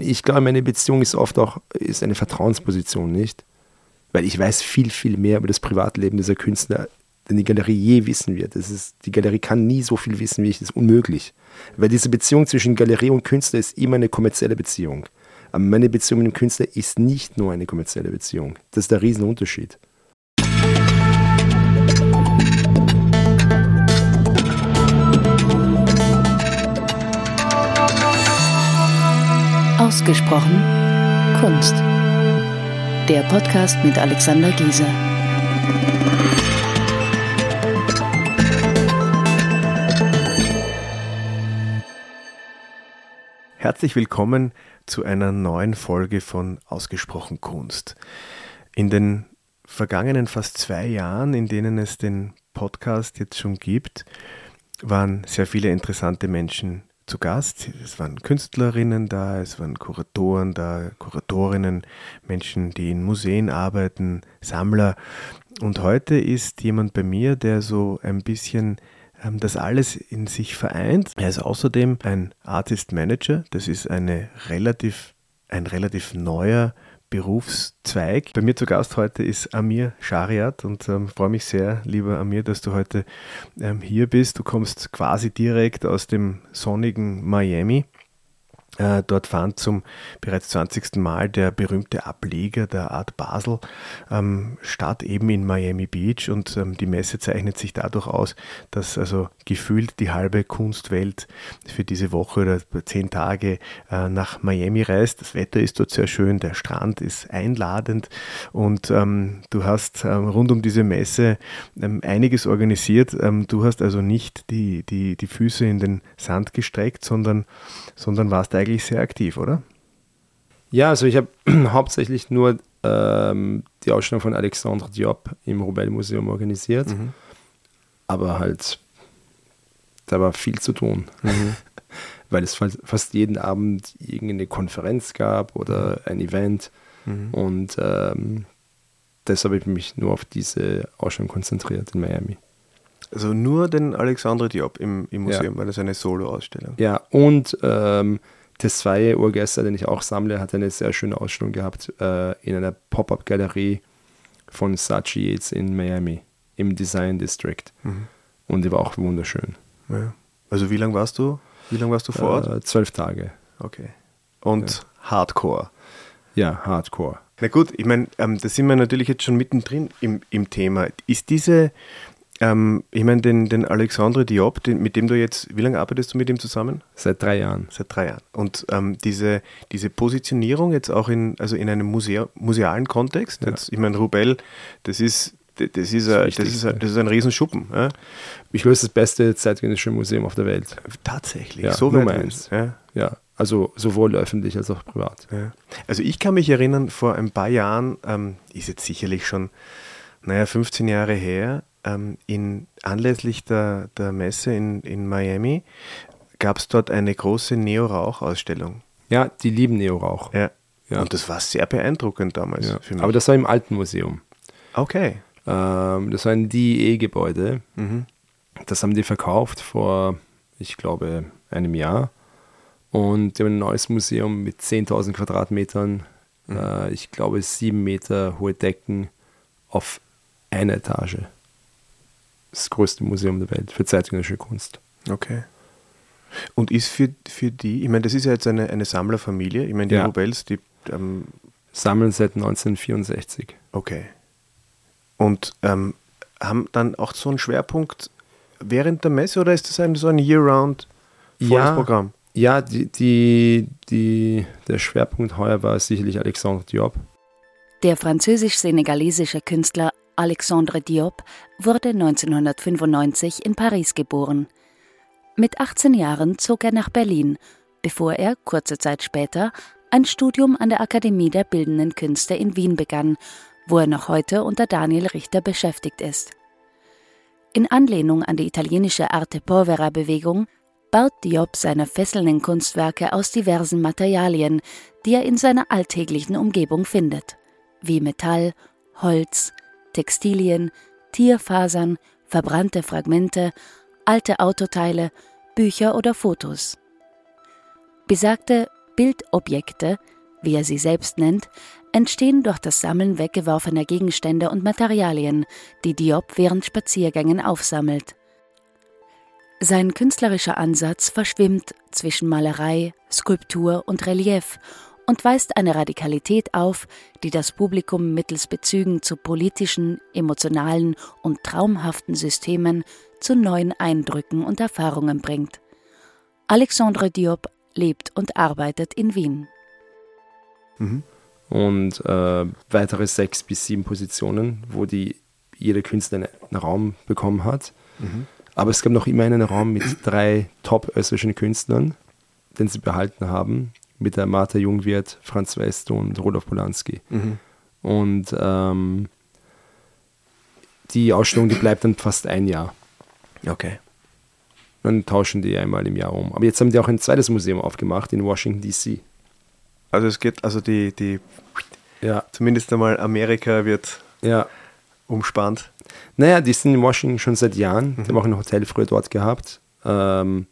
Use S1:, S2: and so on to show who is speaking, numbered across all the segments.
S1: ich glaube, meine Beziehung ist oft auch ist eine Vertrauensposition, nicht? Weil ich weiß viel, viel mehr über das Privatleben dieser Künstler, denn die Galerie je wissen wird. Das ist, die Galerie kann nie so viel wissen wie ich, das ist unmöglich. Weil diese Beziehung zwischen Galerie und Künstler ist immer eine kommerzielle Beziehung. Aber meine Beziehung mit dem Künstler ist nicht nur eine kommerzielle Beziehung. Das ist der Riesenunterschied.
S2: Ausgesprochen Kunst. Der Podcast mit Alexander Gieser.
S3: Herzlich willkommen zu einer neuen Folge von Ausgesprochen Kunst. In den vergangenen fast zwei Jahren, in denen es den Podcast jetzt schon gibt, waren sehr viele interessante Menschen zu Gast. Es waren Künstlerinnen da, es waren Kuratoren da, Kuratorinnen, Menschen, die in Museen arbeiten, Sammler. Und heute ist jemand bei mir, der so ein bisschen ähm, das alles in sich vereint. Er ist außerdem ein Artist Manager. Das ist eine relativ, ein relativ neuer Berufszweig. Bei mir zu Gast heute ist Amir Shariat und ähm, freue mich sehr, lieber Amir, dass du heute ähm, hier bist. Du kommst quasi direkt aus dem sonnigen Miami. Äh, dort fand zum bereits 20. Mal der berühmte Ableger der Art Basel ähm, statt, eben in Miami Beach. Und ähm, die Messe zeichnet sich dadurch aus, dass also gefühlt die halbe Kunstwelt für diese Woche oder zehn Tage äh, nach Miami reist. Das Wetter ist dort sehr schön, der Strand ist einladend und ähm, du hast ähm, rund um diese Messe ähm, einiges organisiert. Ähm, du hast also nicht die, die, die Füße in den Sand gestreckt, sondern, sondern warst eigentlich sehr aktiv, oder?
S1: Ja, also ich habe hauptsächlich nur ähm, die Ausstellung von Alexandre Diop im Roubaix Museum organisiert. Mhm. Aber halt da war viel zu tun. Mhm. Weil es fast jeden Abend irgendeine Konferenz gab oder ein Event. Mhm. Und ähm, deshalb habe ich mich nur auf diese Ausstellung konzentriert in Miami.
S3: Also nur den Alexandre Diop im, im Museum, ja. weil das eine Solo-Ausstellung.
S1: Ja, und ähm, Tesfaye Urgester, den ich auch sammle, hat eine sehr schöne Ausstellung gehabt äh, in einer Pop-Up-Galerie von Sachi jetzt in Miami im Design District. Mhm. Und die war auch wunderschön.
S3: Ja. Also wie lange warst du? Wie lange warst du vor Ort?
S1: Äh, zwölf Tage.
S3: Okay. Und ja. Hardcore.
S1: Ja, Hardcore.
S3: Na gut, ich meine, ähm, da sind wir natürlich jetzt schon mittendrin im, im Thema. Ist diese, ähm, ich meine, den, den Alexandre Diop, den, mit dem du jetzt, wie lange arbeitest du mit ihm zusammen?
S1: Seit drei Jahren.
S3: Seit drei Jahren. Und ähm, diese, diese Positionierung jetzt auch in, also in einem Musea, musealen Kontext, ja. jetzt, ich meine, Rubel, das ist das ist, ein, das, ist ein, das ist ein Riesenschuppen. Ja.
S1: Ich ist das beste zeitgenössische Museum auf der Welt.
S3: Tatsächlich,
S1: ja, so Nummer eins. Ja. ja. also sowohl öffentlich als auch privat. Ja.
S3: Also ich kann mich erinnern, vor ein paar Jahren, ähm, ist jetzt sicherlich schon, naja, 15 Jahre her, ähm, in, anlässlich der, der Messe in, in Miami, gab es dort eine große Neo-Rauch-Ausstellung.
S1: Ja, die lieben Neo-Rauch.
S3: Ja. ja. Und das war sehr beeindruckend damals
S1: mich. Aber das war im alten Museum.
S3: Okay.
S1: Ähm, das war ein DE-Gebäude. Mhm. Das haben die verkauft vor, ich glaube, einem Jahr. Und die haben ein neues Museum mit 10.000 Quadratmetern. Mhm. Äh, ich glaube, sieben Meter hohe Decken auf einer Etage. Das größte Museum der Welt für zeitgenössische Kunst.
S3: Okay. Und ist für, für die, ich meine, das ist ja jetzt eine, eine Sammlerfamilie. Ich meine, die ja. Nobels, die ähm,
S1: sammeln seit 1964.
S3: Okay. Und ähm, haben dann auch so einen Schwerpunkt während der Messe oder ist das ein, so ein Year-Round
S1: ja, Programm? Ja, die, die, die, der Schwerpunkt heuer war sicherlich Alexandre Diop.
S2: Der französisch-senegalesische Künstler Alexandre Diop wurde 1995 in Paris geboren. Mit 18 Jahren zog er nach Berlin, bevor er kurze Zeit später ein Studium an der Akademie der Bildenden Künste in Wien begann wo er noch heute unter Daniel Richter beschäftigt ist. In Anlehnung an die italienische Arte Povera-Bewegung baut Diop seine fesselnden Kunstwerke aus diversen Materialien, die er in seiner alltäglichen Umgebung findet, wie Metall, Holz, Textilien, Tierfasern, verbrannte Fragmente, alte Autoteile, Bücher oder Fotos. Besagte Bildobjekte, wie er sie selbst nennt, entstehen durch das Sammeln weggeworfener Gegenstände und Materialien, die Diop während Spaziergängen aufsammelt. Sein künstlerischer Ansatz verschwimmt zwischen Malerei, Skulptur und Relief und weist eine Radikalität auf, die das Publikum mittels Bezügen zu politischen, emotionalen und traumhaften Systemen zu neuen Eindrücken und Erfahrungen bringt. Alexandre Diop lebt und arbeitet in Wien.
S1: Mhm. Und äh, weitere sechs bis sieben Positionen, wo die jeder Künstler einen Raum bekommen hat. Mhm. Aber es gab noch immer einen Raum mit drei top-österreichischen Künstlern, den sie behalten haben, mit der Martha Jungwirth, Franz West und Rudolf Polanski. Mhm. Und ähm, die Ausstellung, die bleibt dann fast ein Jahr.
S3: Okay.
S1: Dann tauschen die einmal im Jahr um. Aber jetzt haben die auch ein zweites Museum aufgemacht in Washington, D.C.
S3: Also es geht, also die, die ja. zumindest einmal Amerika wird
S1: ja.
S3: umspannt.
S1: Naja, die sind in Washington schon seit Jahren. Mhm. Die haben auch ein Hotel früher dort gehabt. Ähm,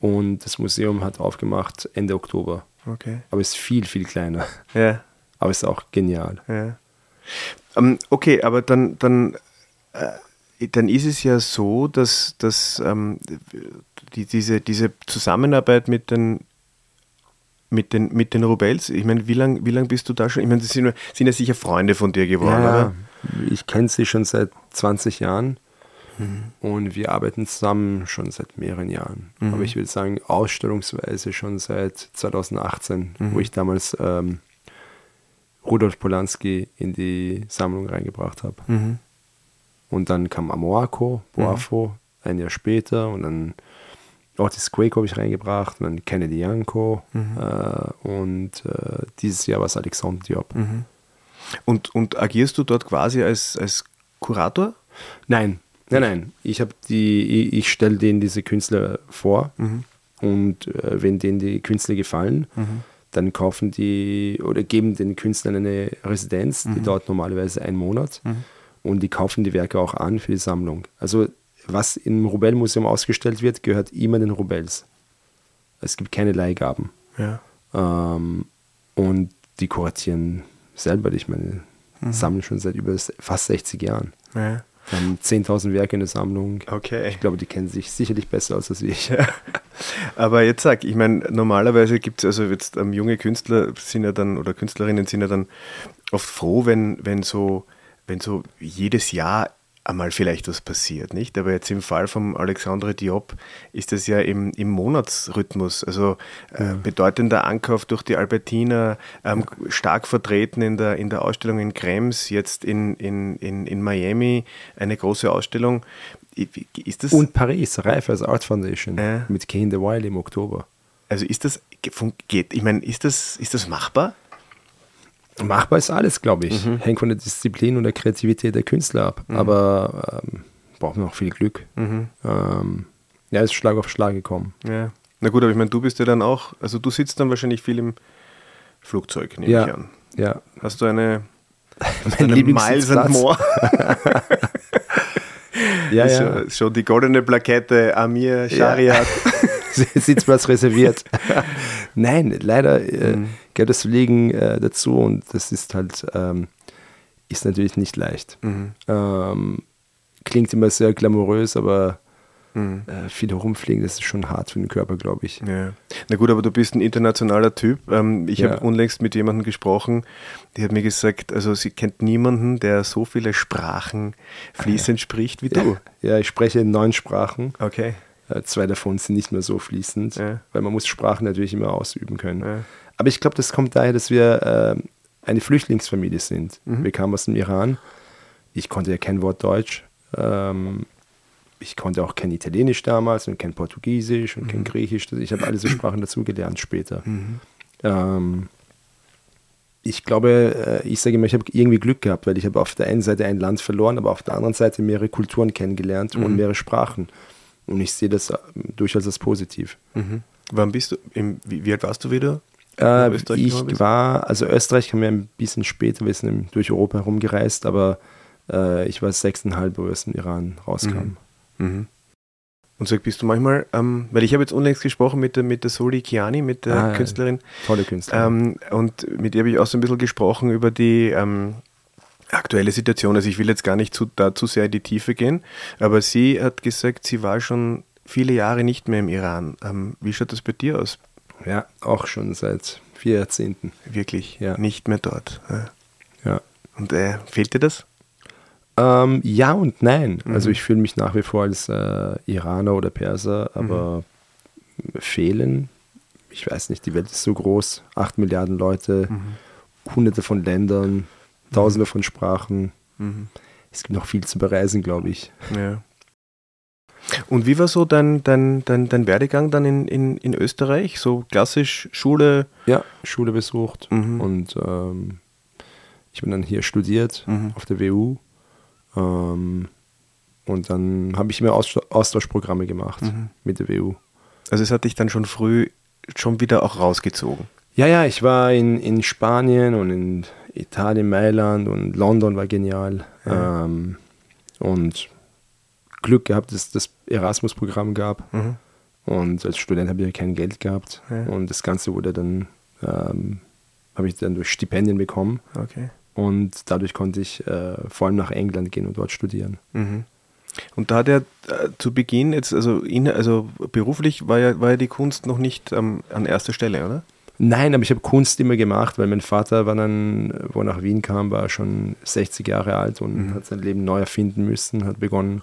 S1: und das Museum hat aufgemacht Ende Oktober.
S3: Okay.
S1: Aber es ist viel, viel kleiner.
S3: Ja.
S1: Aber ist auch genial.
S3: Ja. Um, ähm, okay, aber dann, dann, äh, dann ist es ja so, dass, dass ähm, die, diese, diese Zusammenarbeit mit den mit den, mit den Rubels, ich meine, wie lange wie lang bist du da schon? Ich meine, sie sind, sind ja sicher Freunde von dir geworden, ja, oder?
S1: Ich kenne sie schon seit 20 Jahren mhm. und wir arbeiten zusammen schon seit mehreren Jahren. Mhm. Aber ich würde sagen, ausstellungsweise schon seit 2018, mhm. wo ich damals ähm, Rudolf Polanski in die Sammlung reingebracht habe.
S3: Mhm.
S1: Und dann kam Amoako, Boafo, mhm. ein Jahr später und dann Otis Quake habe ich reingebracht, und dann Kennedy Yanko mhm. äh, und äh, dieses Jahr war es Alexandre Diop.
S3: Mhm. Und, und agierst du dort quasi als, als Kurator?
S1: Nein, nein, nein. Ich habe die, ich, ich stelle denen diese Künstler vor mhm. und äh, wenn denen die Künstler gefallen, mhm. dann kaufen die oder geben den Künstlern eine Residenz, die mhm. dauert normalerweise einen Monat mhm. und die kaufen die Werke auch an für die Sammlung. Also was im Rubel-Museum ausgestellt wird, gehört immer den Rubels. Es gibt keine Leihgaben.
S3: Ja.
S1: Ähm, und die kuratieren selber, ich meine, mhm. sammeln schon seit über fast 60 Jahren.
S3: Ja.
S1: Wir haben 10.000 Werke in der Sammlung.
S3: Okay.
S1: Ich glaube, die kennen sich sicherlich besser aus als ich.
S3: Aber jetzt sag, ich meine, normalerweise gibt es also jetzt ähm, junge Künstler sind ja dann oder Künstlerinnen sind ja dann oft froh, wenn, wenn so, wenn so jedes Jahr einmal vielleicht was passiert, nicht? Aber jetzt im Fall von Alexandre Diop ist das ja im, im Monatsrhythmus, also äh, ja. bedeutender Ankauf durch die Albertina, ähm, stark vertreten in der, in der Ausstellung in Krems, jetzt in, in, in, in Miami eine große Ausstellung.
S1: Ist das Und Paris, Reifers Art Foundation äh, mit Kane the Wild im Oktober.
S3: Also ist das, geht, ich meine, ist das, ist das machbar?
S1: Machbar ist alles, glaube ich. Mhm. Hängt von der Disziplin und der Kreativität der Künstler ab. Mhm. Aber ähm, braucht man auch viel Glück.
S3: Mhm.
S1: Ähm, ja, ist Schlag auf Schlag gekommen.
S3: Ja. Na gut, aber ich meine, du bist ja dann auch, also du sitzt dann wahrscheinlich viel im Flugzeug, nehme
S1: ja.
S3: ich an.
S1: Ja.
S3: Hast du eine,
S1: hast eine Miles and More?
S3: ja, ja. Schon, schon, die goldene Plakette Amir Shariat. Ja.
S1: Sitzplatz reserviert. Nein, leider äh, mhm. gehört das Fliegen äh, dazu und das ist halt, ähm, ist natürlich nicht leicht.
S3: Mhm.
S1: Ähm, klingt immer sehr glamourös, aber
S3: mhm.
S1: äh, viel herumfliegen, das ist schon hart für den Körper, glaube ich.
S3: Ja. Na gut, aber du bist ein internationaler Typ. Ähm, ich ja. habe unlängst mit jemandem gesprochen, die hat mir gesagt, also sie kennt niemanden, der so viele Sprachen fließend spricht wie du.
S1: Ja, ich spreche neun Sprachen.
S3: Okay.
S1: Äh, zwei davon sind nicht mehr so fließend,
S3: ja.
S1: weil man muss Sprachen natürlich immer ausüben können.
S3: Ja.
S1: Aber ich glaube, das kommt daher, dass wir äh, eine Flüchtlingsfamilie sind.
S3: Mhm.
S1: Wir kamen aus dem Iran. Ich konnte ja kein Wort Deutsch. Ähm, ich konnte auch kein Italienisch damals und kein Portugiesisch und mhm. kein Griechisch. Ich habe alle so Sprachen dazugelernt später.
S3: Mhm.
S1: Ähm, ich glaube, äh, ich sage immer, ich habe irgendwie Glück gehabt, weil ich habe auf der einen Seite ein Land verloren, aber auf der anderen Seite mehrere Kulturen kennengelernt und mhm. mehrere Sprachen. Und ich sehe das durchaus als positiv.
S3: Mhm. Wann bist du, im, wie, wie, alt warst du wieder?
S1: Äh, ich war, also Österreich kam ja ein bisschen später, wir sind durch Europa herumgereist, aber äh, ich war sechseinhalb, wo es im Iran rauskam.
S3: Mhm. Mhm. Und sag, bist du manchmal, ähm, weil ich habe jetzt unlängst gesprochen mit der, mit der Soli Chiani, mit der
S1: Ah,
S3: Künstlerin,
S1: Tolle Künstlerin.
S3: ähm, und mit ihr habe ich auch so ein bisschen gesprochen über die ähm, aktuelle Situation. Also ich will jetzt gar nicht zu, da zu sehr in die Tiefe gehen, aber sie hat gesagt, sie war schon viele Jahre nicht mehr im Iran. Ähm, wie schaut das bei dir aus?
S1: ja, auch schon seit vier Jahrzehnten.
S3: Wirklich
S1: Ja.
S3: nicht mehr dort. Ja.
S1: Ja.
S3: Und äh, fehlt dir das?
S1: Ähm, ja und nein. Also
S3: Mhm.
S1: ich fühle mich nach wie vor als äh, Iraner oder Perser, aber fehlen, ich weiß nicht, die Welt ist so groß, acht Milliarden Leute, hunderte von Ländern, tausende von Sprachen.
S3: Mhm.
S1: Es gibt noch viel zu bereisen, glaube ich.
S3: Ja. Und wie war so dein, dein, dein, dein Werdegang dann in, in, in Österreich? So klassisch Schule?
S1: Ja, Schule besucht
S3: Mhm.
S1: und ähm, ich bin dann hier studiert
S3: Mhm.
S1: auf der WU. Ähm, und dann habe ich immer Austausch Austauschprogramme gemacht
S3: Mhm.
S1: mit der WU.
S3: Also es hat dich dann schon früh schon wieder auch rausgezogen.
S1: Ja, ja, ich war in, in Spanien und in Italien, Mailand und London war genial.
S3: Ja.
S1: Ähm, und Glück gehabt, dass es das Erasmus-Programm gab.
S3: Mhm.
S1: Und als Student habe ich ja kein Geld gehabt.
S3: Ja.
S1: Und das Ganze wurde dann, ähm, habe ich dann durch Stipendien bekommen.
S3: Okay.
S1: Und dadurch konnte ich äh, vor allem nach England gehen und dort studieren.
S3: Mhm. Und da hat er äh, zu Beginn jetzt, also, in, also beruflich war ja, war ja die Kunst noch nicht ähm, an erster Stelle, oder?
S1: Nein, aber ich habe Kunst immer gemacht, weil mein Vater war dann, wo er nach Wien kam, war schon 60 Jahre alt und
S3: Mhm.
S1: hat sein Leben neu erfinden müssen, hat begonnen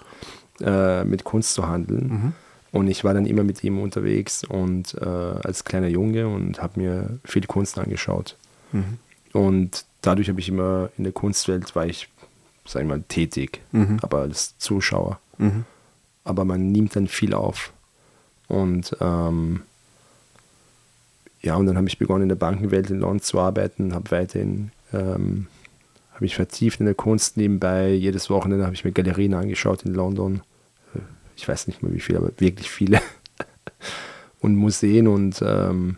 S1: äh, mit Kunst zu handeln.
S3: Mhm.
S1: Und ich war dann immer mit ihm unterwegs und äh, als kleiner Junge und habe mir viel Kunst angeschaut.
S3: Mhm.
S1: Und dadurch habe ich immer in der Kunstwelt war ich, sag ich mal, tätig,
S3: Mhm.
S1: aber als Zuschauer.
S3: Mhm.
S1: Aber man nimmt dann viel auf. Und ähm, ja, und dann habe ich begonnen in der Bankenwelt in London zu arbeiten, habe weiterhin, ähm, habe mich vertieft in der Kunst nebenbei. Jedes Wochenende habe ich mir Galerien angeschaut in London. Äh, Ich weiß nicht mehr wie viele, aber wirklich viele. und Museen und ähm,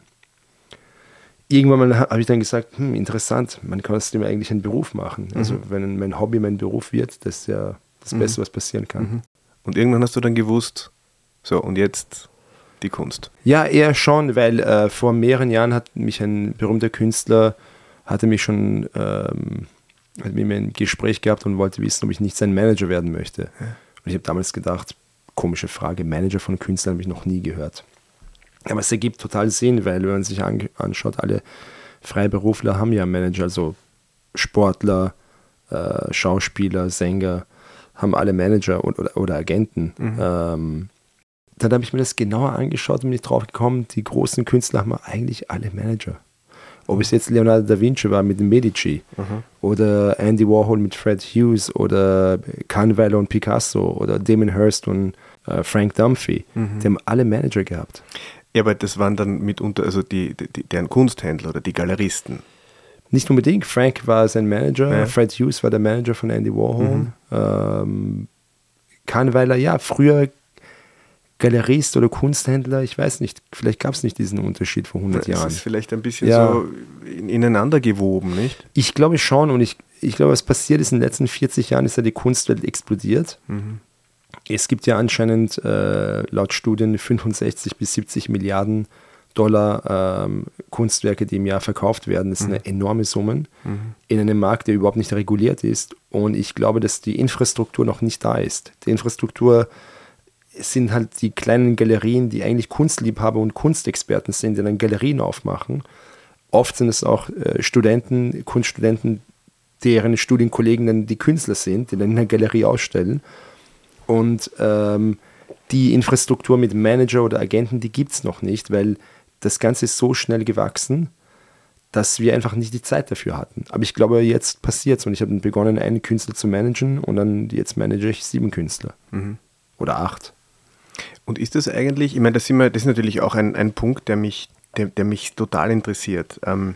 S1: irgendwann habe ich dann gesagt, hm, interessant, man kann aus dem eigentlich einen Beruf machen. Also wenn mein Hobby mein Beruf wird, das ist ja das
S3: Mhm.
S1: Beste, was passieren kann.
S3: Mhm. Und irgendwann hast du dann gewusst, so und jetzt die Kunst.
S1: Ja, eher schon, weil äh, vor mehreren Jahren hat mich ein berühmter Künstler, hatte mich schon, ähm, hat mit mir ein Gespräch gehabt und wollte wissen, ob ich nicht sein Manager werden möchte. Und ich habe damals gedacht, komische Frage, Manager von Künstlern habe ich noch nie gehört. Aber es ergibt total Sinn, weil wenn man sich an, anschaut, alle Freiberufler haben ja Manager, also Sportler, äh, Schauspieler, Sänger, haben alle Manager und, oder, oder Agenten. Ähm, dann habe ich mir das genauer angeschaut und bin ich drauf gekommen, die großen Künstler haben eigentlich alle Manager. Ob es jetzt Leonardo da Vinci war mit dem Medici oder Andy Warhol mit Fred Hughes oder Canvelo und Picasso oder Damon Hirst und äh, Frank Dunphy, die haben alle Manager gehabt.
S3: Ja, aber das waren dann mitunter, also die, die, deren Kunsthändler oder die Galeristen.
S1: Nicht unbedingt. Frank war sein Manager,
S3: Ja.
S1: Fred Hughes war der Manager von Andy Warhol. Ähm, Kahnweiler, ja, früher Galerist oder Kunsthändler, ich weiß nicht, vielleicht gab es nicht diesen Unterschied vor 100
S3: Das
S1: Jahren.
S3: ist vielleicht ein bisschen
S1: Ja.
S3: so in, ineinander gewoben, nicht?
S1: Ich glaube schon und ich, ich glaube, was passiert ist in den letzten 40 Jahren, ist ja die Kunstwelt explodiert. Es gibt ja anscheinend äh, laut Studien 65 bis 70 Milliarden Dollar ähm, Kunstwerke, die im Jahr verkauft werden. Das sind eine enorme Summen in einem Markt, der überhaupt nicht reguliert ist. Und ich glaube, dass die Infrastruktur noch nicht da ist. Die Infrastruktur sind halt die kleinen Galerien, die eigentlich Kunstliebhaber und Kunstexperten sind, die dann Galerien aufmachen. Oft sind es auch äh, Studenten, Kunststudenten, deren Studienkollegen dann die Künstler sind, die dann in der Galerie ausstellen. Und ähm, die Infrastruktur mit Manager oder Agenten, die gibt es noch nicht, weil das Ganze ist so schnell gewachsen, dass wir einfach nicht die Zeit dafür hatten. Aber ich glaube, jetzt passiert es und ich habe begonnen, einen Künstler zu managen und dann jetzt manage ich sieben Künstler. Oder acht.
S3: Und ist das eigentlich, ich meine, das, wir, das ist natürlich auch ein, ein Punkt, der mich, der, der mich total interessiert. Ähm,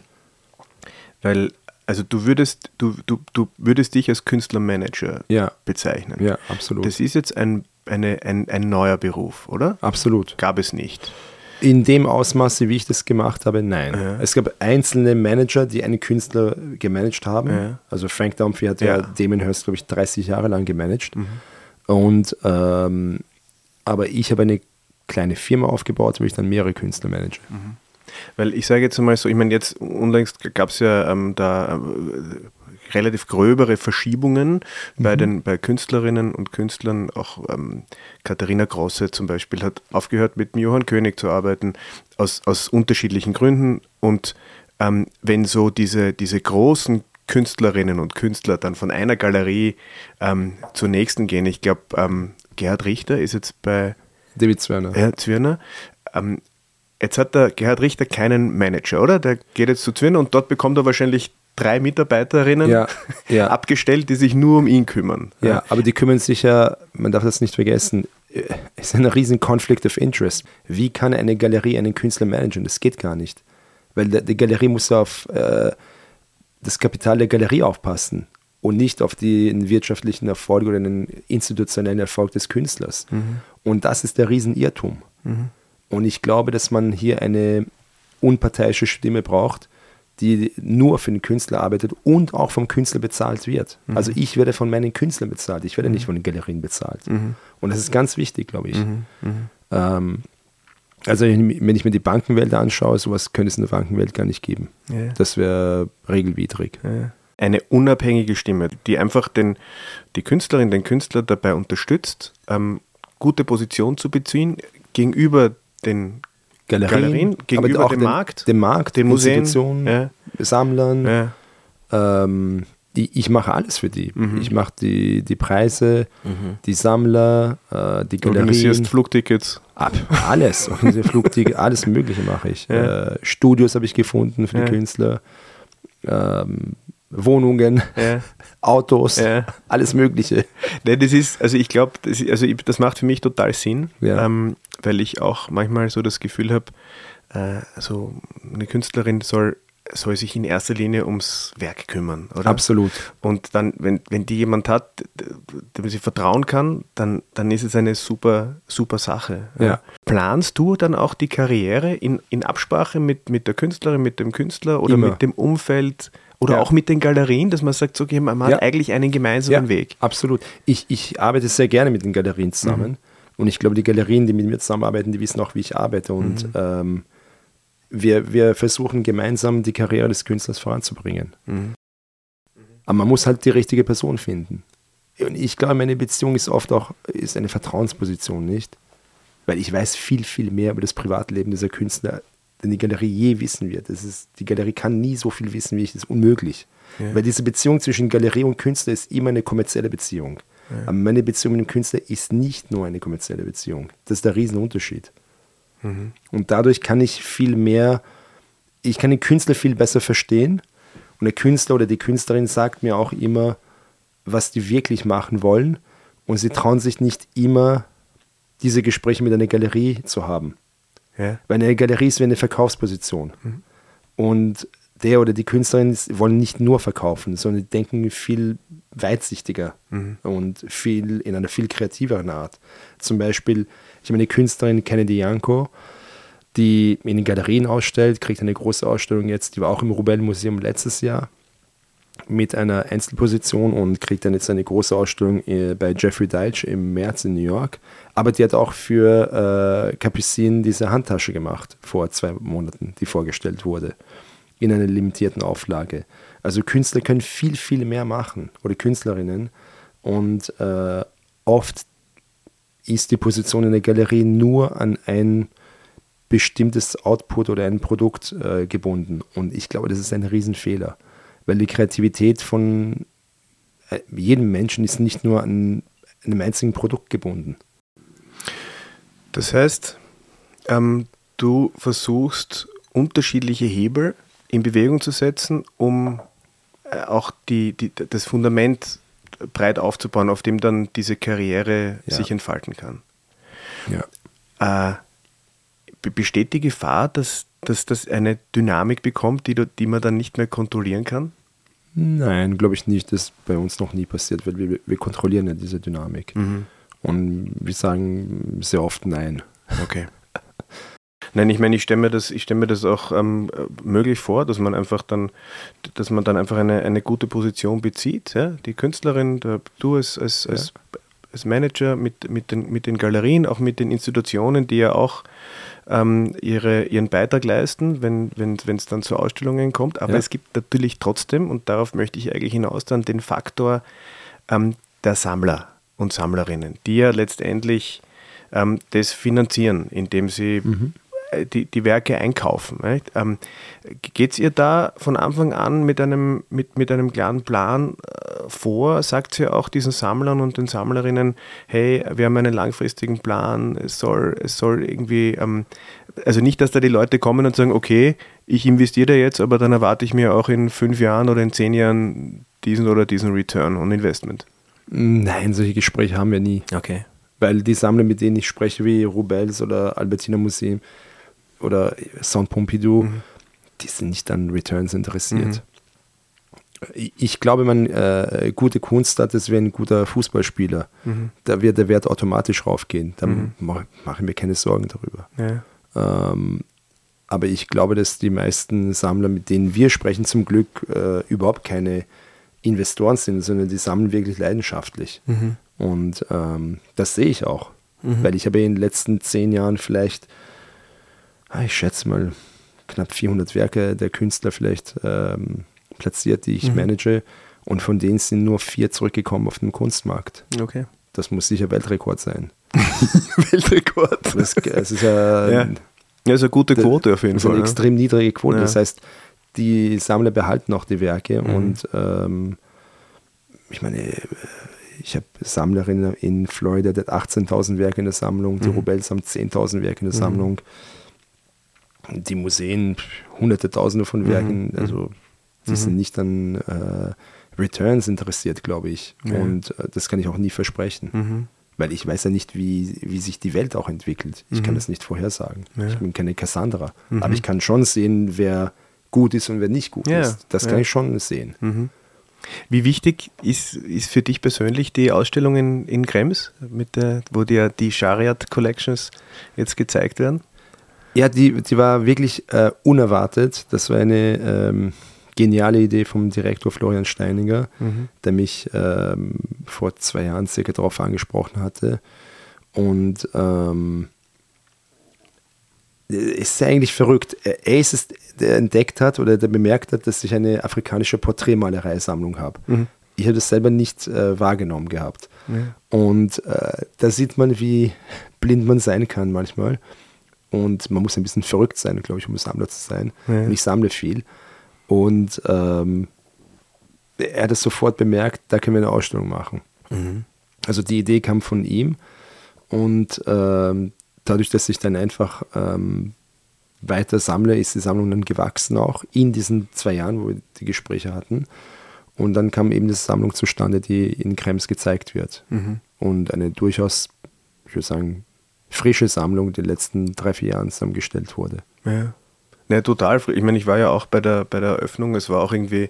S3: weil, also du würdest, du, du, du würdest dich als Künstlermanager
S1: Ja.
S3: bezeichnen.
S1: Ja, absolut.
S3: Das ist jetzt ein, eine, ein, ein neuer Beruf, oder?
S1: absolut.
S3: Gab es nicht.
S1: In dem Ausmaße, wie ich das gemacht habe, nein.
S3: Ja.
S1: Es gab einzelne Manager, die einen Künstler gemanagt haben.
S3: Ja.
S1: Also Frank Dunphy hat ja,
S3: Ja.
S1: Damon Hirst, glaube ich, 30 Jahre lang gemanagt. Und ähm, aber ich habe eine kleine Firma aufgebaut, wo ich dann mehrere Künstler manage. Mhm.
S3: Weil ich sage jetzt mal so, ich meine, jetzt unlängst gab es ja ähm, da äh, relativ gröbere Verschiebungen mhm. bei den bei Künstlerinnen und Künstlern. Auch ähm, Katharina Grosse zum Beispiel hat aufgehört mit Johann König zu arbeiten, aus, aus unterschiedlichen Gründen. Und ähm, wenn so diese, diese großen Künstlerinnen und Künstler dann von einer Galerie ähm, zur nächsten gehen, ich glaube, ähm, Gerhard Richter ist jetzt bei
S1: David Zwirner.
S3: Herr Zwirner. Ähm, jetzt hat der Gerhard Richter keinen Manager, oder? Der geht jetzt zu Zwirner und dort bekommt er wahrscheinlich drei Mitarbeiterinnen
S1: ja, ja.
S3: abgestellt, die sich nur um ihn kümmern.
S1: Ja, aber die kümmern sich ja, man darf das nicht vergessen, es ist ein riesen Conflict of Interest. Wie kann eine Galerie einen Künstler managen? Das geht gar nicht. Weil die Galerie muss auf äh, das Kapital der Galerie aufpassen und nicht auf den wirtschaftlichen Erfolg oder den institutionellen Erfolg des Künstlers. Mhm. Und das ist der Riesenirrtum. Mhm. Und ich glaube, dass man hier eine unparteiische Stimme braucht, die nur für den Künstler arbeitet und auch vom Künstler bezahlt wird. Mhm. Also ich werde von meinen Künstlern bezahlt, ich werde mhm. nicht von den Galerien bezahlt. Mhm. Und das ist ganz wichtig, glaube ich. Mhm. Ähm, also wenn ich mir die Bankenwelt anschaue, sowas könnte es in der Bankenwelt gar nicht geben. Ja. Das wäre regelwidrig. Ja
S3: eine unabhängige Stimme, die einfach den, die Künstlerin, den Künstler dabei unterstützt, ähm, gute Position zu beziehen gegenüber den Galerien, Galerien gegenüber dem
S1: den,
S3: Markt,
S1: dem Markt, den Museen, Institutionen, ja. Sammlern. Ja. Ähm, die, ich mache alles für die. Mhm. Ich mache die, die Preise, mhm. die Sammler, äh, die Galerien. Organisierst
S3: Flugtickets.
S1: Ab, alles. Flugtickets, alles Mögliche mache ich. Ja. Äh, Studios habe ich gefunden für die Künstler. Ähm, Wohnungen, ja. Autos, ja. alles Mögliche.
S3: Nee, das ist, also ich glaube, das, also das macht für mich total Sinn, ja. ähm, weil ich auch manchmal so das Gefühl habe, äh, also eine Künstlerin soll, soll sich in erster Linie ums Werk kümmern, oder?
S1: Absolut.
S3: Und dann, wenn, wenn die jemand hat, dem sie vertrauen kann, dann, dann ist es eine super, super Sache.
S1: Ja.
S3: Planst du dann auch die Karriere in, in Absprache mit, mit der Künstlerin, mit dem Künstler oder Immer. mit dem Umfeld? Oder ja. auch mit den Galerien, dass man sagt, okay, man hat ja. eigentlich einen gemeinsamen ja, Weg.
S1: Absolut. Ich, ich arbeite sehr gerne mit den Galerien zusammen. Mhm. Und ich glaube, die Galerien, die mit mir zusammenarbeiten, die wissen auch, wie ich arbeite. Und mhm. ähm, wir, wir versuchen gemeinsam die Karriere des Künstlers voranzubringen. Mhm. Aber man muss halt die richtige Person finden. Und ich glaube, meine Beziehung ist oft auch ist eine Vertrauensposition, nicht? Weil ich weiß viel, viel mehr über das Privatleben dieser Künstler denn die Galerie je wissen wird. Das ist, die Galerie kann nie so viel wissen wie ich, das ist unmöglich. Ja. Weil diese Beziehung zwischen Galerie und Künstler ist immer eine kommerzielle Beziehung. Ja. Aber meine Beziehung mit dem Künstler ist nicht nur eine kommerzielle Beziehung. Das ist der Riesenunterschied. Mhm. Und dadurch kann ich viel mehr, ich kann den Künstler viel besser verstehen. Und der Künstler oder die Künstlerin sagt mir auch immer, was die wirklich machen wollen. Und sie trauen sich nicht immer, diese Gespräche mit einer Galerie zu haben. Ja. Weil eine Galerie ist wie eine Verkaufsposition. Mhm. Und der oder die Künstlerin wollen nicht nur verkaufen, sondern denken viel weitsichtiger mhm. und viel in einer viel kreativeren Art. Zum Beispiel, ich meine, die Künstlerin Kennedy Yanko, die in den Galerien ausstellt, kriegt eine große Ausstellung jetzt, die war auch im Rubel Museum letztes Jahr mit einer Einzelposition und kriegt dann jetzt eine große Ausstellung äh, bei Jeffrey Deitch im März in New York. Aber die hat auch für äh, Capucine diese Handtasche gemacht, vor zwei Monaten, die vorgestellt wurde, in einer limitierten Auflage. Also Künstler können viel, viel mehr machen oder Künstlerinnen. Und äh, oft ist die Position in der Galerie nur an ein bestimmtes Output oder ein Produkt äh, gebunden. Und ich glaube, das ist ein Riesenfehler weil die Kreativität von äh, jedem Menschen ist nicht nur an einem einzigen Produkt gebunden.
S3: Das heißt, ähm, du versuchst unterschiedliche Hebel in Bewegung zu setzen, um äh, auch die, die, das Fundament breit aufzubauen, auf dem dann diese Karriere ja. sich entfalten kann. Ja. Äh, besteht die Gefahr, dass, dass das eine Dynamik bekommt, die, die man dann nicht mehr kontrollieren kann?
S1: Nein, glaube ich nicht. Das ist bei uns noch nie passiert, weil wir, wir kontrollieren ja diese Dynamik. Mhm. Und wir sagen sehr oft nein.
S3: Okay. Nein, ich meine, ich stelle mir das, ich stelle mir das auch ähm, möglich vor, dass man einfach dann, dass man dann einfach eine, eine gute Position bezieht. Ja? Die Künstlerin, der, du als, als, ja. als als Manager mit, mit, den, mit den Galerien, auch mit den Institutionen, die ja auch ähm, ihre, ihren Beitrag leisten, wenn es wenn, dann zu Ausstellungen kommt. Aber ja. es gibt natürlich trotzdem, und darauf möchte ich eigentlich hinaus, dann den Faktor ähm, der Sammler und Sammlerinnen, die ja letztendlich ähm, das finanzieren, indem sie mhm. Äh, die, die Werke einkaufen. Ähm, Geht es ihr da von Anfang an mit einem, mit, mit einem klaren Plan äh, vor? Sagt sie auch diesen Sammlern und den Sammlerinnen, hey, wir haben einen langfristigen Plan, es soll, es soll irgendwie, ähm, also nicht, dass da die Leute kommen und sagen, okay, ich investiere da jetzt, aber dann erwarte ich mir auch in fünf Jahren oder in zehn Jahren diesen oder diesen Return on Investment.
S1: Nein, solche Gespräche haben wir nie.
S3: Okay.
S1: Weil die Sammler, mit denen ich spreche, wie Rubels oder Albertina Museum, oder Saint Pompidou, mhm. die sind nicht an Returns interessiert. Mhm. Ich glaube, man äh, gute Kunst hat es wie ein guter Fußballspieler. Mhm. Da wird der Wert automatisch raufgehen. Da mhm. mache mach ich mir keine Sorgen darüber. Ja. Ähm, aber ich glaube, dass die meisten Sammler, mit denen wir sprechen, zum Glück äh, überhaupt keine Investoren sind, sondern die sammeln wirklich leidenschaftlich. Mhm. Und ähm, das sehe ich auch. Mhm. Weil ich habe in den letzten zehn Jahren vielleicht ich schätze mal, knapp 400 Werke der Künstler vielleicht ähm, platziert, die ich mhm. manage. Und von denen sind nur vier zurückgekommen auf den Kunstmarkt.
S3: Okay.
S1: Das muss sicher Weltrekord sein.
S3: Weltrekord.
S1: Das, das ist ja,
S3: ja. ja, ist eine gute Quote auf jeden
S1: das
S3: Fall.
S1: Ist eine extrem niedrige Quote. Ja. Das heißt, die Sammler behalten auch die Werke mhm. und ähm, ich meine, ich habe Sammlerinnen in Florida, die hat 18.000 Werke in der Sammlung, die mhm. Rubels haben 10.000 Werke in der mhm. Sammlung die Museen hunderte, tausende von mhm, Werken, mhm. also die mhm. sind nicht an äh, Returns interessiert, glaube ich. Ja. Und äh, das kann ich auch nie versprechen. Mhm. Weil ich weiß ja nicht, wie, wie sich die Welt auch entwickelt. Ich kann mhm. das nicht vorhersagen. Ja. Ich bin keine Cassandra. Mhm. Aber ich kann schon sehen, wer gut ist und wer nicht gut ja. ist. Das kann ich schon sehen.
S3: Wie wichtig ist, ist für dich persönlich die Ausstellung in, in Krems, mit der, wo dir die Shariat Collections jetzt gezeigt werden?
S1: Ja, die, die war wirklich äh, unerwartet. Das war eine ähm, geniale Idee vom Direktor Florian Steininger, mhm. der mich ähm, vor zwei Jahren circa darauf angesprochen hatte. Und ähm, es ist eigentlich verrückt. Er ist es, der entdeckt hat oder der bemerkt hat, dass ich eine afrikanische Porträtmalereisammlung habe. Mhm. Ich habe das selber nicht äh, wahrgenommen gehabt. Ja. Und äh, da sieht man, wie blind man sein kann manchmal. Und man muss ein bisschen verrückt sein, glaube ich, um Sammler zu sein. Ja. Und ich sammle viel. Und ähm, er hat es sofort bemerkt, da können wir eine Ausstellung machen. Mhm. Also die Idee kam von ihm. Und ähm, dadurch, dass ich dann einfach ähm, weiter sammle, ist die Sammlung dann gewachsen auch in diesen zwei Jahren, wo wir die Gespräche hatten. Und dann kam eben diese Sammlung zustande, die in Krems gezeigt wird. Mhm. Und eine durchaus, ich würde sagen, frische Sammlung die letzten drei, vier Jahren zusammengestellt wurde.
S3: Ja. Ja, total. Ich meine, ich war ja auch bei der, bei der Eröffnung. Es war auch irgendwie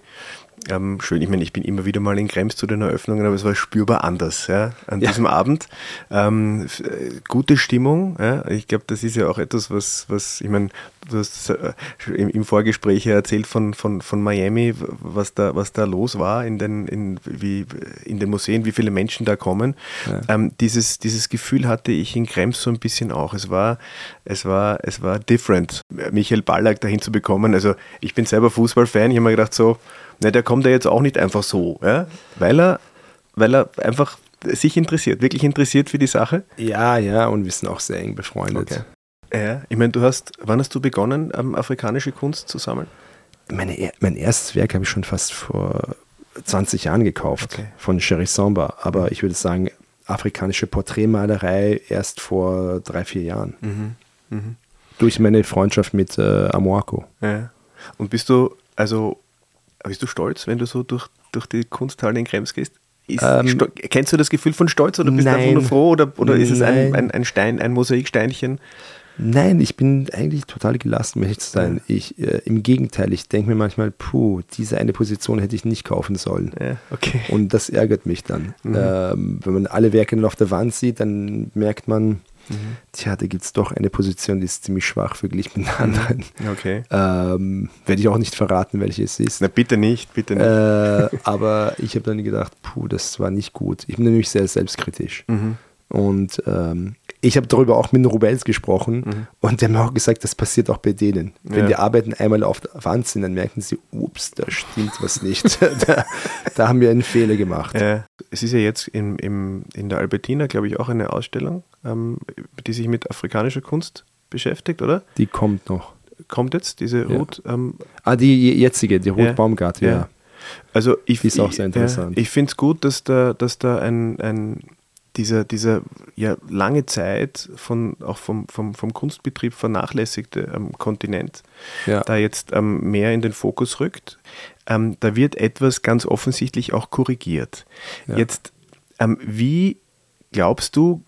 S3: ähm, schön. Ich meine, ich bin immer wieder mal in Krems zu den Eröffnungen, aber es war spürbar anders ja, an ja. diesem Abend. Ähm, äh, gute Stimmung. Ja. Ich glaube, das ist ja auch etwas, was, was ich meine, du hast äh, im, Vorgespräch erzählt von, von, von Miami, was da, was da los war in den, in, wie, in den Museen, wie viele Menschen da kommen. Ja. Ähm, dieses, dieses Gefühl hatte ich in Krems so ein bisschen auch. Es war, es war, es war different, Michael Ballack dahin zu bekommen. Also ich bin selber Fußballfan. Ich habe mir gedacht so, na, der kommt ja jetzt auch nicht einfach so, ja? weil, er, weil er einfach sich interessiert, wirklich interessiert für die Sache.
S1: Ja, ja, und wir sind auch sehr eng befreundet. Okay.
S3: Ja, ich meine, du hast, wann hast du begonnen, ähm, afrikanische Kunst zu sammeln?
S1: Meine, mein erstes Werk habe ich schon fast vor 20 Jahren gekauft okay. von Sherry Samba, aber ich würde sagen, afrikanische Porträtmalerei erst vor drei, vier Jahren. Mhm. Mhm. Durch meine Freundschaft mit äh, Amoako.
S3: Ja. Und bist du, also bist du stolz, wenn du so durch, durch die Kunsthalle in Krems gehst? Ist, ähm, kennst du das Gefühl von Stolz oder bist du einfach nur froh oder, oder ist es ein, ein, ein, Stein, ein Mosaiksteinchen?
S1: Nein, ich bin eigentlich total gelassen, um zu sein. Ja. Ich, äh, Im Gegenteil, ich denke mir manchmal, puh, diese eine Position hätte ich nicht kaufen sollen.
S3: Ja, okay.
S1: Und das ärgert mich dann. Mhm. Ähm, wenn man alle Werke dann auf der Wand sieht, dann merkt man, Mhm. Tja, da gibt es doch eine Position, die ist ziemlich schwach verglichen mit den anderen.
S3: Okay.
S1: Ähm, Werde ich auch nicht verraten, welche es ist.
S3: Na, bitte nicht, bitte nicht.
S1: Äh, aber ich habe dann gedacht, puh, das war nicht gut. Ich bin nämlich sehr selbstkritisch.
S3: Mhm.
S1: Und ähm, ich habe darüber auch mit den Rubels gesprochen mhm. und der hat mir auch gesagt, das passiert auch bei denen. Wenn ja. die Arbeiten einmal auf der Wand sind, dann merken sie, ups, da stimmt was nicht. da, da, haben wir einen Fehler gemacht.
S3: Ja. Es ist ja jetzt im, im, in der Albertina, glaube ich, auch eine Ausstellung, ähm, die sich mit afrikanischer Kunst beschäftigt, oder?
S1: Die kommt noch.
S3: Kommt jetzt diese Ruth?
S1: Ja. Ähm, ah, die jetzige, die Ruth Baumgart, ja.
S3: Also ich,
S1: ist auch sehr interessant.
S3: ich finde es gut, dass da, dass da ein, ein dieser, dieser ja, lange Zeit von, auch vom, vom, vom Kunstbetrieb vernachlässigte ähm, Kontinent ja. da jetzt ähm, mehr in den Fokus rückt. Ähm, da wird etwas ganz offensichtlich auch korrigiert. Ja. Jetzt, ähm, wie glaubst du,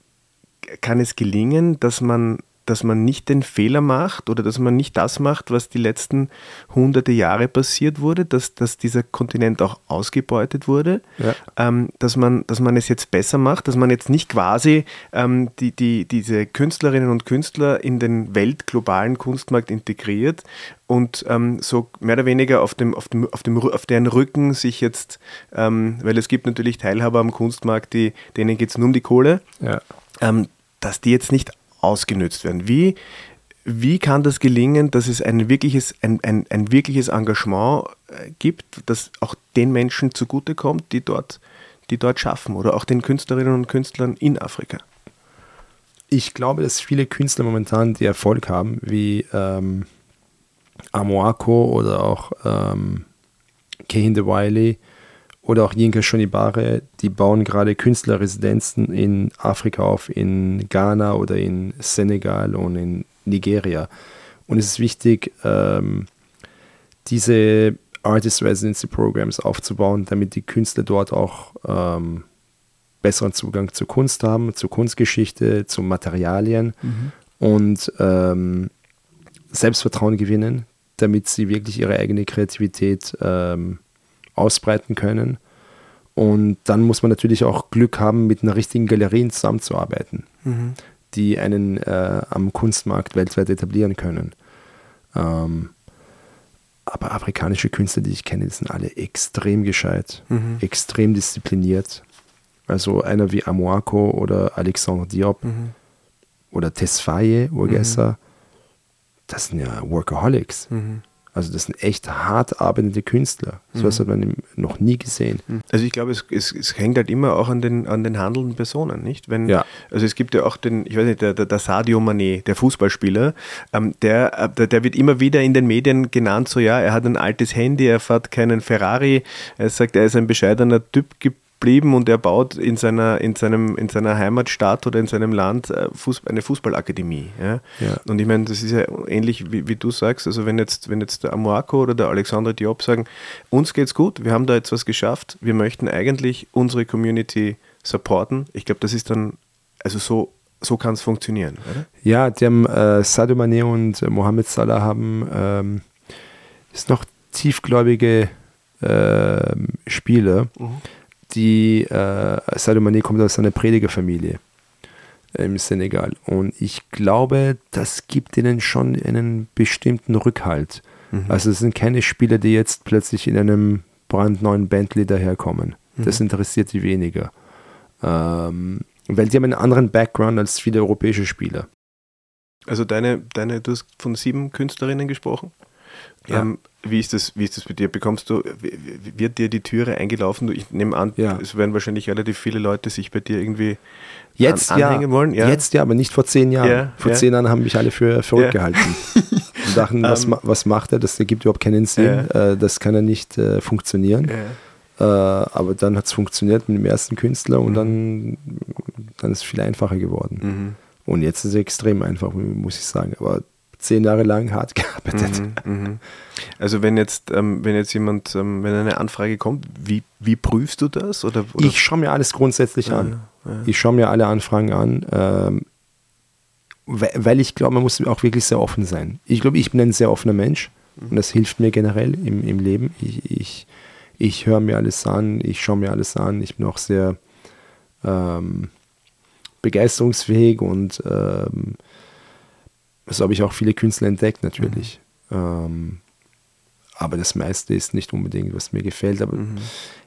S3: kann es gelingen, dass man dass man nicht den Fehler macht oder dass man nicht das macht, was die letzten hunderte Jahre passiert wurde, dass, dass dieser Kontinent auch ausgebeutet wurde, ja. ähm, dass, man, dass man es jetzt besser macht, dass man jetzt nicht quasi ähm, die, die, diese Künstlerinnen und Künstler in den weltglobalen Kunstmarkt integriert und ähm, so mehr oder weniger auf, dem, auf, dem, auf, dem, auf deren Rücken sich jetzt, ähm, weil es gibt natürlich Teilhaber am Kunstmarkt, die, denen geht es nur um die Kohle, ja. Ähm, dass die jetzt nicht ausgenützt werden. Wie, wie kann das gelingen, dass es ein wirkliches, ein, ein, ein wirkliches Engagement äh, gibt, das auch den Menschen zugutekommt, die dort, die dort schaffen oder auch den Künstlerinnen und Künstlern in Afrika?
S1: Ich glaube, dass viele Künstler momentan, die Erfolg haben, wie ähm, Amoako oder auch ähm, Kehinde Wiley, oder auch Yinka Shonibare, die bauen gerade Künstlerresidenzen in Afrika auf, in Ghana oder in Senegal und in Nigeria. Und es ist wichtig, ähm, diese Artist Residency Programs aufzubauen, damit die Künstler dort auch ähm, besseren Zugang zur Kunst haben, zur Kunstgeschichte, zu Materialien mhm. und ähm, Selbstvertrauen gewinnen, damit sie wirklich ihre eigene Kreativität ähm, ausbreiten können. Und dann muss man natürlich auch Glück haben, mit einer richtigen Galerie zusammenzuarbeiten, mhm. die einen äh, am Kunstmarkt weltweit etablieren können. Ähm, aber afrikanische Künstler, die ich kenne, die sind alle extrem gescheit, mhm. extrem diszipliniert. Also einer wie Amoako oder Alexandre Diop mhm. oder Tesfaye Urgesser, mhm. das sind ja Workaholics. Mhm. Also das sind echt hart arbeitende Künstler. So mhm. hat man noch nie gesehen.
S3: Mhm. Also ich glaube, es, es, es, hängt halt immer auch an den, an den handelnden Personen, nicht? Wenn, ja. Also es gibt ja auch den, ich weiß nicht, der, der, der Sadio Mané, der Fußballspieler, ähm, der, äh, der, der, wird immer wieder in den Medien genannt, so ja, er hat ein altes Handy, er fährt keinen Ferrari, er sagt, er ist ein bescheidener Typ geblieben und er baut in seiner, in seinem, in seiner Heimatstadt oder in seinem Land äh, Fußball, eine Fußballakademie. Ja? ja? Und ich meine, das ist ja ähnlich wie, wie, du sagst, also wenn jetzt, wenn jetzt der Amoako oder der Alexandre Diop sagen, uns geht's gut, wir haben da jetzt was geschafft, wir möchten eigentlich unsere Community supporten, ich glaube, das ist dann, also so, so kann es funktionieren, oder?
S1: Ja, die haben äh, Sadio Mane und äh, Mohamed Salah haben ähm, ist noch tiefgläubige äh, Spieler. Mhm die äh, Sadio Mané kommt aus einer Predigerfamilie im Senegal. Und ich glaube, das gibt ihnen schon einen bestimmten Rückhalt. Mhm. Also es sind keine Spieler, die jetzt plötzlich in einem brandneuen Bentley daherkommen. Mhm. Das interessiert die weniger. Ähm, weil die haben einen anderen Background als viele europäische Spieler.
S3: Also deine, deine, du hast von sieben Künstlerinnen gesprochen? Ja. Ähm, wie, ist das, wie ist das bei dir? Bekommst du, wird dir die Türe eingelaufen? Ich nehme an, ja. es werden wahrscheinlich relativ viele Leute sich bei dir irgendwie
S1: jetzt an, anhängen
S3: ja. wollen.
S1: Ja. Jetzt ja, aber nicht vor zehn Jahren. Ja. Vor zehn Jahren haben mich alle für verrückt gehalten. Und dachten, was, um, ähm. was macht er? Das ergibt überhaupt keinen Sinn. Äh, das kann ja nicht äh, funktionieren. Äh, aber dann hat es funktioniert mit dem ersten Künstler und mhm. dann, dann ist es viel einfacher geworden. Mhm. Und jetzt ist es extrem einfach, muss ich sagen. Aber zehn Jahre lang hart gearbeitet.
S3: Mhm, mhm. Also wenn jetzt, ähm, wenn jetzt jemand, ähm, wenn eine Anfrage kommt, wie, wie prüfst du das? Oder, oder?
S1: Ich schaue mir alles grundsätzlich ja, an. Ja. Ich schaue mir alle Anfragen an, ähm, weil ich glaube, man muss auch wirklich sehr offen sein. Ich glaube, ich bin ein sehr offener Mensch und das hilft mir generell im, im Leben. Ich, ich, ich höre mir alles an, ich schaue mir alles an, ich bin auch sehr ähm, begeisterungsfähig und ähm, so habe ich auch viele Künstler entdeckt natürlich. Mhm. Ähm, aber das meiste ist nicht unbedingt, was mir gefällt. Aber mhm.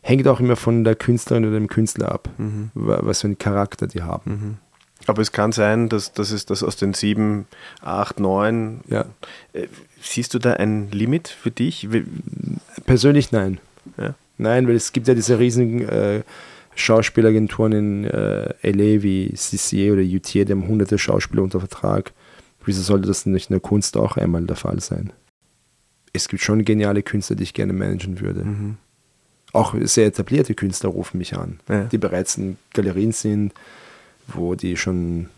S1: hängt auch immer von der Künstlerin oder dem Künstler ab, mhm. was für einen Charakter die haben. Mhm.
S3: Aber es kann sein, dass, dass es das aus den sieben, acht, neun.
S1: Ja.
S3: Äh, siehst du da ein Limit für dich?
S1: Persönlich nein. Ja. Nein, weil es gibt ja diese riesigen äh, Schauspielagenturen in äh, LA wie CCA oder UTA, die haben hunderte Schauspieler unter Vertrag. Wieso sollte das nicht in der Kunst auch einmal der Fall sein? Es gibt schon geniale Künstler, die ich gerne managen würde. Mhm. Auch sehr etablierte Künstler rufen mich an, ja. die bereits in Galerien sind, wo die schon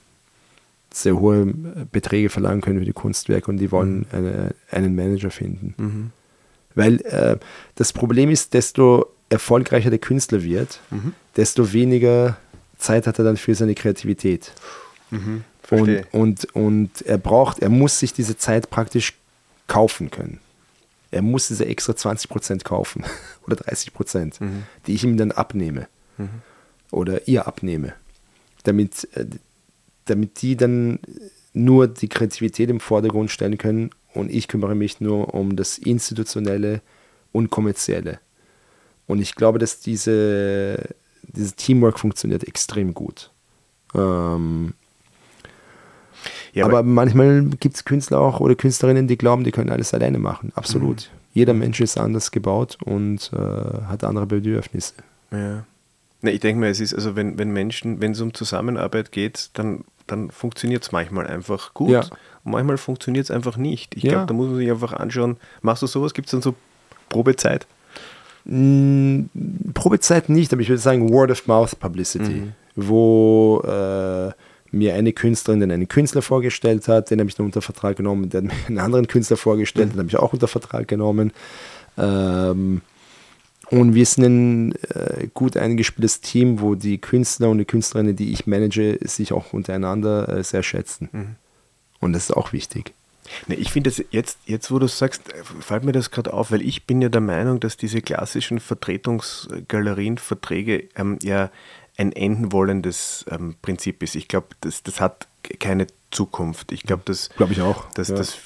S1: sehr hohe Beträge verlangen können für die Kunstwerke und die wollen mhm. eine, einen Manager finden. Mhm. Weil äh, das Problem ist, desto erfolgreicher der Künstler wird, mhm. desto weniger Zeit hat er dann für seine Kreativität. Und, und, und er braucht, er muss sich diese Zeit praktisch kaufen können. Er muss diese extra 20% kaufen oder 30%, mhm. die ich ihm dann abnehme mhm. oder ihr abnehme, damit, äh, damit die dann nur die Kreativität im Vordergrund stellen können und ich kümmere mich nur um das Institutionelle und Kommerzielle. Und ich glaube, dass diese, dieses Teamwork funktioniert extrem gut. Ähm, ja, aber, aber, manchmal gibt es Künstler auch oder Künstlerinnen, die glauben, die können alles alleine machen. Absolut. Mhm. Jeder Mensch ist anders gebaut und äh, hat andere Bedürfnisse.
S3: Ja. Na, ich denke mal, es ist, also wenn, wenn Menschen, wenn es um Zusammenarbeit geht, dann, dann funktioniert es manchmal einfach gut. Ja. Und manchmal funktioniert es einfach nicht. Ich ja. glaube, da muss man sich einfach anschauen, machst du sowas? Gibt es dann so Probezeit?
S1: Hm, Probezeit nicht, aber ich würde sagen Word-of-Mouth-Publicity, mhm. wo äh, mir eine Künstlerin dann einen Künstler vorgestellt hat, den habe ich dann unter Vertrag genommen, der hat mir einen anderen Künstler vorgestellt, mhm. den habe ich auch unter Vertrag genommen. Ähm, und wir sind ein äh, gut eingespieltes Team, wo die Künstler und die Künstlerinnen, die ich manage, sich auch untereinander äh, sehr schätzen. Mhm. Und das ist auch wichtig.
S3: Nee, ich finde jetzt, jetzt, wo du sagst, fällt mir das gerade auf, weil ich bin ja der Meinung, dass diese klassischen Vertretungsgalerienverträge ähm, ja ein enden wollendes ähm, Prinzip ist. Ich glaube, das, das hat keine Zukunft. Ich glaube, dass,
S1: glaub ich auch.
S3: dass, ja. dass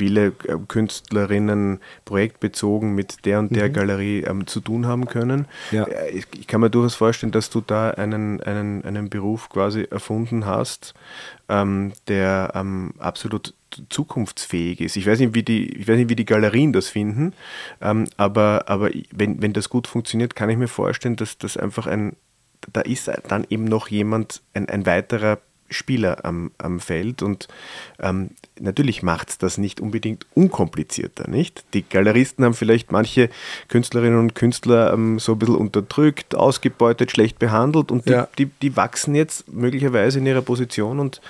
S3: viele äh, Künstlerinnen projektbezogen mit der und der mhm. Galerie ähm, zu tun haben können. Ja. Äh, ich, ich, kann mir durchaus vorstellen, dass du da einen, einen, einen Beruf quasi erfunden hast, ähm, der ähm, absolut zukunftsfähig ist. Ich weiß nicht, wie die, ich weiß nicht, wie die Galerien das finden, ähm, aber, aber wenn, wenn das gut funktioniert, kann ich mir vorstellen, dass das einfach ein, da ist dann eben noch jemand, ein, ein weiterer Spieler am, am Feld und ähm, natürlich macht es das nicht unbedingt unkomplizierter, nicht? Die Galeristen haben vielleicht manche Künstlerinnen und Künstler ähm, so ein bisschen unterdrückt, ausgebeutet, schlecht behandelt und die, ja. die, die, wachsen jetzt möglicherweise in ihrer Position und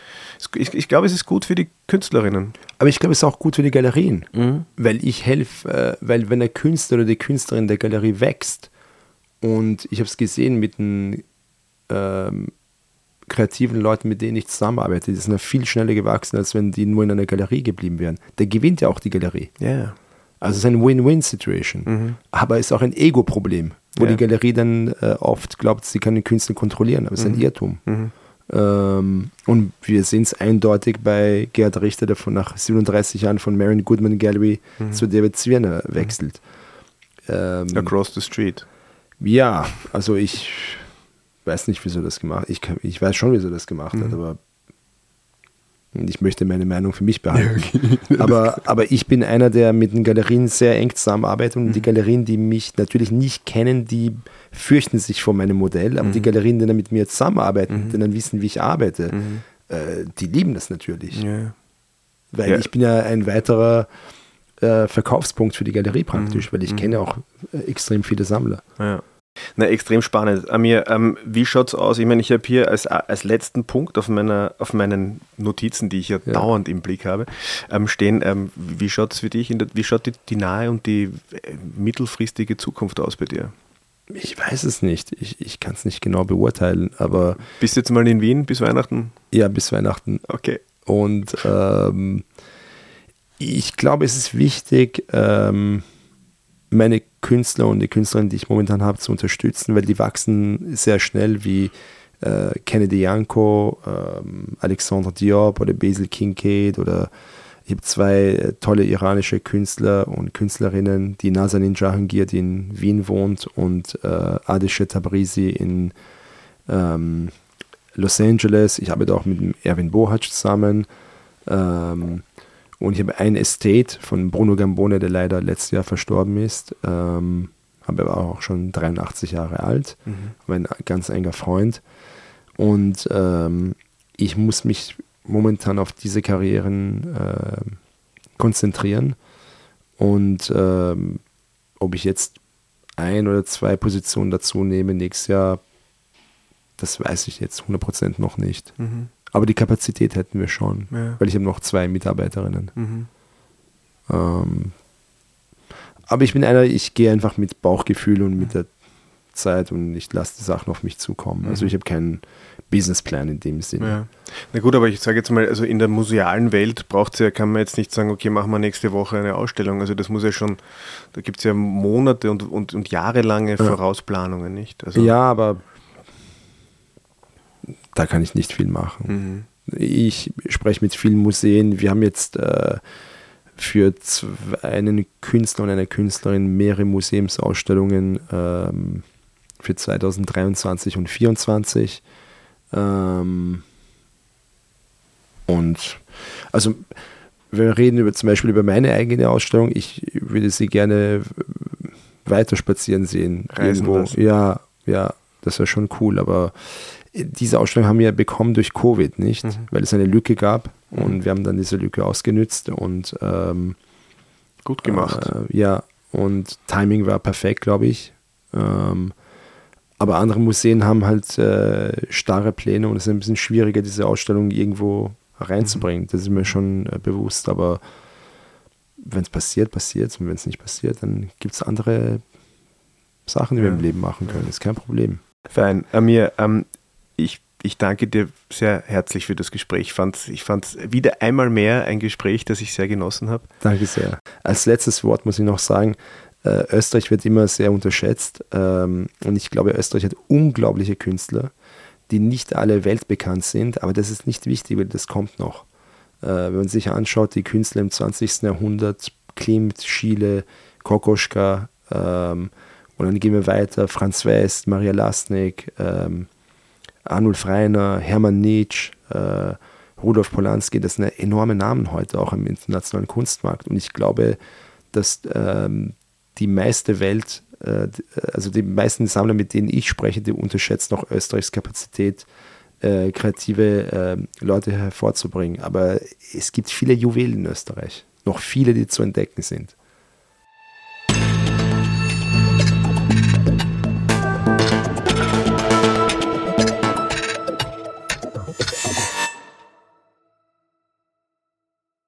S3: ich, ich glaube, es ist gut für die Künstlerinnen.
S1: Aber ich glaube, es ist auch gut für die Galerien, mhm. weil ich helfe, äh, weil wenn der Künstler oder die Künstlerin der Galerie wächst und ich habe es gesehen mit einem ähm, kreativen Leuten, mit denen ich zusammenarbeite, die sind ja viel schneller gewachsen, als wenn die nur in einer Galerie geblieben wären. Der gewinnt ja auch die Galerie.
S3: Yeah.
S1: Also es ist eine Win-Win-Situation. Mhm. Aber es ist auch ein Ego-Problem, wo yeah. die Galerie dann äh, oft glaubt, sie kann den Künstler kontrollieren. Aber es ist mhm. ein Irrtum. Mhm. Ähm, und wir sehen es eindeutig bei Gerhard Richter, der von nach 37 Jahren von Marion Goodman Gallery mhm. zu David Zwirner wechselt.
S3: Ähm, Across the street.
S1: Ja, also ich weiß nicht, wieso das gemacht hat. Ich, ich weiß schon, wieso das gemacht mhm. hat, aber ich möchte meine Meinung für mich behalten. Ja, okay. aber, aber ich bin einer, der mit den Galerien sehr eng zusammenarbeitet und mhm. die Galerien, die mich natürlich nicht kennen, die fürchten sich vor meinem Modell, aber mhm. die Galerien, die dann mit mir zusammenarbeiten, mhm. die dann wissen, wie ich arbeite, mhm. äh, die lieben das natürlich. Ja. Weil ja. ich bin ja ein weiterer äh, Verkaufspunkt für die Galerie praktisch, mhm. weil ich kenne auch äh, extrem viele Sammler.
S3: Ja. Na, extrem spannend. Amir, ähm, wie schaut es aus? Ich meine, ich habe hier als, als letzten Punkt auf, meiner, auf meinen Notizen, die ich ja, ja. dauernd im Blick habe, ähm, stehen, ähm, wie schaut es für dich, der, wie schaut die, die, nahe und die äh, mittelfristige Zukunft aus bei dir?
S1: Ich weiß es nicht. Ich, ich kann es nicht genau beurteilen, aber.
S3: Bist du jetzt mal in Wien bis Weihnachten?
S1: Ja, bis Weihnachten.
S3: Okay.
S1: Und ähm, ich glaube, es ist wichtig, ähm, meine Künstler und die Künstlerinnen, die ich momentan habe, zu unterstützen, weil die wachsen sehr schnell wie äh, Kennedy Janko, ähm, Alexandre Diop oder Basil Kincaid oder ich habe zwei äh, tolle iranische Künstler und Künstlerinnen, die Nazanin Jahangir, die in Wien wohnt, und äh, Adeshe Tabrizi in ähm, Los Angeles. Ich arbeite auch mit Erwin Bohac zusammen. Ähm, und ich habe ein Estate von Bruno Gambone, der leider letztes Jahr verstorben ist. Ähm, aber er war auch schon 83 Jahre alt, mhm. mein ganz enger Freund. Und ähm, ich muss mich momentan auf diese Karrieren äh, konzentrieren. Und ähm, ob ich jetzt ein oder zwei Positionen dazu nehme nächstes Jahr, das weiß ich jetzt 100% noch nicht. Mhm. Aber die Kapazität hätten wir schon, ja. weil ich habe noch zwei Mitarbeiterinnen. Mhm. Ähm, aber ich bin einer, ich gehe einfach mit Bauchgefühl und mit der Zeit und ich lasse die Sachen auf mich zukommen. Also mhm. Ich habe keinen Businessplan in dem Sinne. Ja.
S3: Na gut, aber ich sage jetzt mal, also in der musealen Welt braucht ja, kann man jetzt nicht sagen, okay, machen wir nächste Woche eine Ausstellung. Also das muss ja schon, da gibt es ja Monate und, und, und jahrelange ja. Vorausplanungen, nicht? Also
S1: ja, aber da kann ich nicht viel machen. Mhm. Ich spreche mit vielen Museen. Wir haben jetzt äh, für einen Künstler und eine Künstlerin mehrere Museumsausstellungen ähm, für 2023 und 2024. Ähm, und also wir reden über zum Beispiel über meine eigene Ausstellung. Ich würde sie gerne weiter spazieren sehen.
S3: Reisen irgendwo. Lassen.
S1: Ja, ja, das wäre schon cool. Aber diese Ausstellung haben wir bekommen durch Covid, nicht? Mhm. Weil es eine Lücke gab mhm. und wir haben dann diese Lücke ausgenützt und ähm,
S3: gut gemacht.
S1: Äh, ja, und Timing war perfekt, glaube ich. Ähm, aber andere Museen haben halt äh, starre Pläne und es ist ein bisschen schwieriger, diese Ausstellung irgendwo reinzubringen. Mhm. Das ist mir schon äh, bewusst, aber wenn es passiert, passiert es und wenn es nicht passiert, dann gibt es andere Sachen, die ja. wir im Leben machen können. Das ist kein Problem.
S3: Fein. Amir, ähm, ich, ich danke dir sehr herzlich für das Gespräch. Ich fand es ich fand's wieder einmal mehr ein Gespräch, das ich sehr genossen habe.
S1: Danke sehr. Als letztes Wort muss ich noch sagen, äh, Österreich wird immer sehr unterschätzt ähm, und ich glaube, Österreich hat unglaubliche Künstler, die nicht alle weltbekannt sind, aber das ist nicht wichtig, weil das kommt noch. Äh, wenn man sich anschaut, die Künstler im 20. Jahrhundert, Klimt, Schiele, Kokoschka, ähm, und dann gehen wir weiter, Franz West, Maria Lasnik, ähm, Arnulf Reiner, Hermann Nietzsche, äh, Rudolf Polanski, das sind enorme Namen heute auch im internationalen Kunstmarkt. Und ich glaube, dass ähm, die meiste Welt, äh, also die meisten Sammler, mit denen ich spreche, die unterschätzen auch Österreichs Kapazität, äh, kreative äh, Leute hervorzubringen. Aber es gibt viele Juwelen in Österreich, noch viele, die zu entdecken sind.